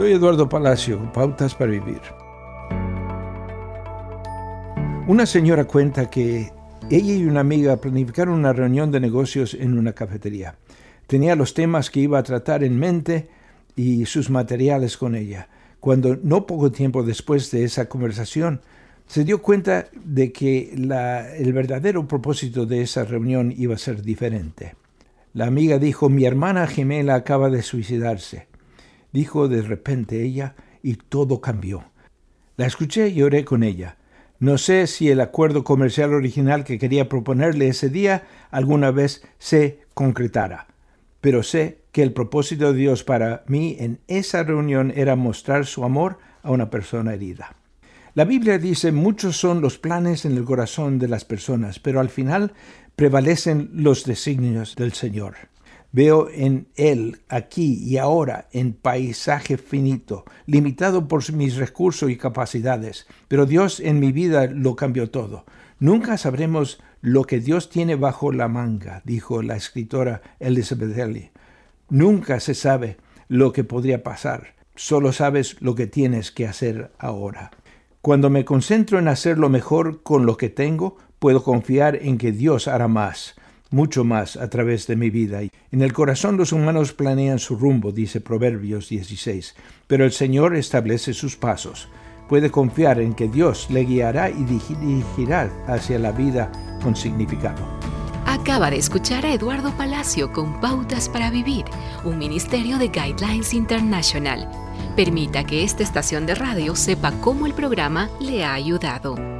Soy Eduardo Palacio, Pautas para Vivir. Una señora cuenta que ella y una amiga planificaron una reunión de negocios en una cafetería. Tenía los temas que iba a tratar en mente y sus materiales con ella. Cuando no poco tiempo después de esa conversación, se dio cuenta de que el verdadero propósito de esa reunión iba a ser diferente. La amiga dijo, mi hermana gemela acaba de suicidarse. Dijo de repente ella y todo cambió. La escuché y oré con ella. No sé si el acuerdo comercial original que quería proponerle ese día alguna vez se concretara, pero sé que el propósito de Dios para mí en esa reunión era mostrar su amor a una persona herida. La Biblia dice, muchos son los planes en el corazón de las personas, pero al final prevalecen los designios del Señor. Veo en Él, aquí y ahora, en paisaje finito, limitado por mis recursos y capacidades, pero Dios en mi vida lo cambió todo. Nunca sabremos lo que Dios tiene bajo la manga, dijo la escritora Elizabeth Ellie. Nunca se sabe lo que podría pasar, solo sabes lo que tienes que hacer ahora. Cuando me concentro en hacer lo mejor con lo que tengo, puedo confiar en que Dios hará más, mucho más a través de mi vida. En el corazón los humanos planean su rumbo, dice Proverbios 16, pero el Señor establece sus pasos. Puede confiar en que Dios le guiará y dirigirá hacia la vida con significado. Acaba de escuchar a Eduardo Palacio con Pautas para Vivir, un ministerio de Guidelines International. Permita que esta estación de radio sepa cómo el programa le ha ayudado.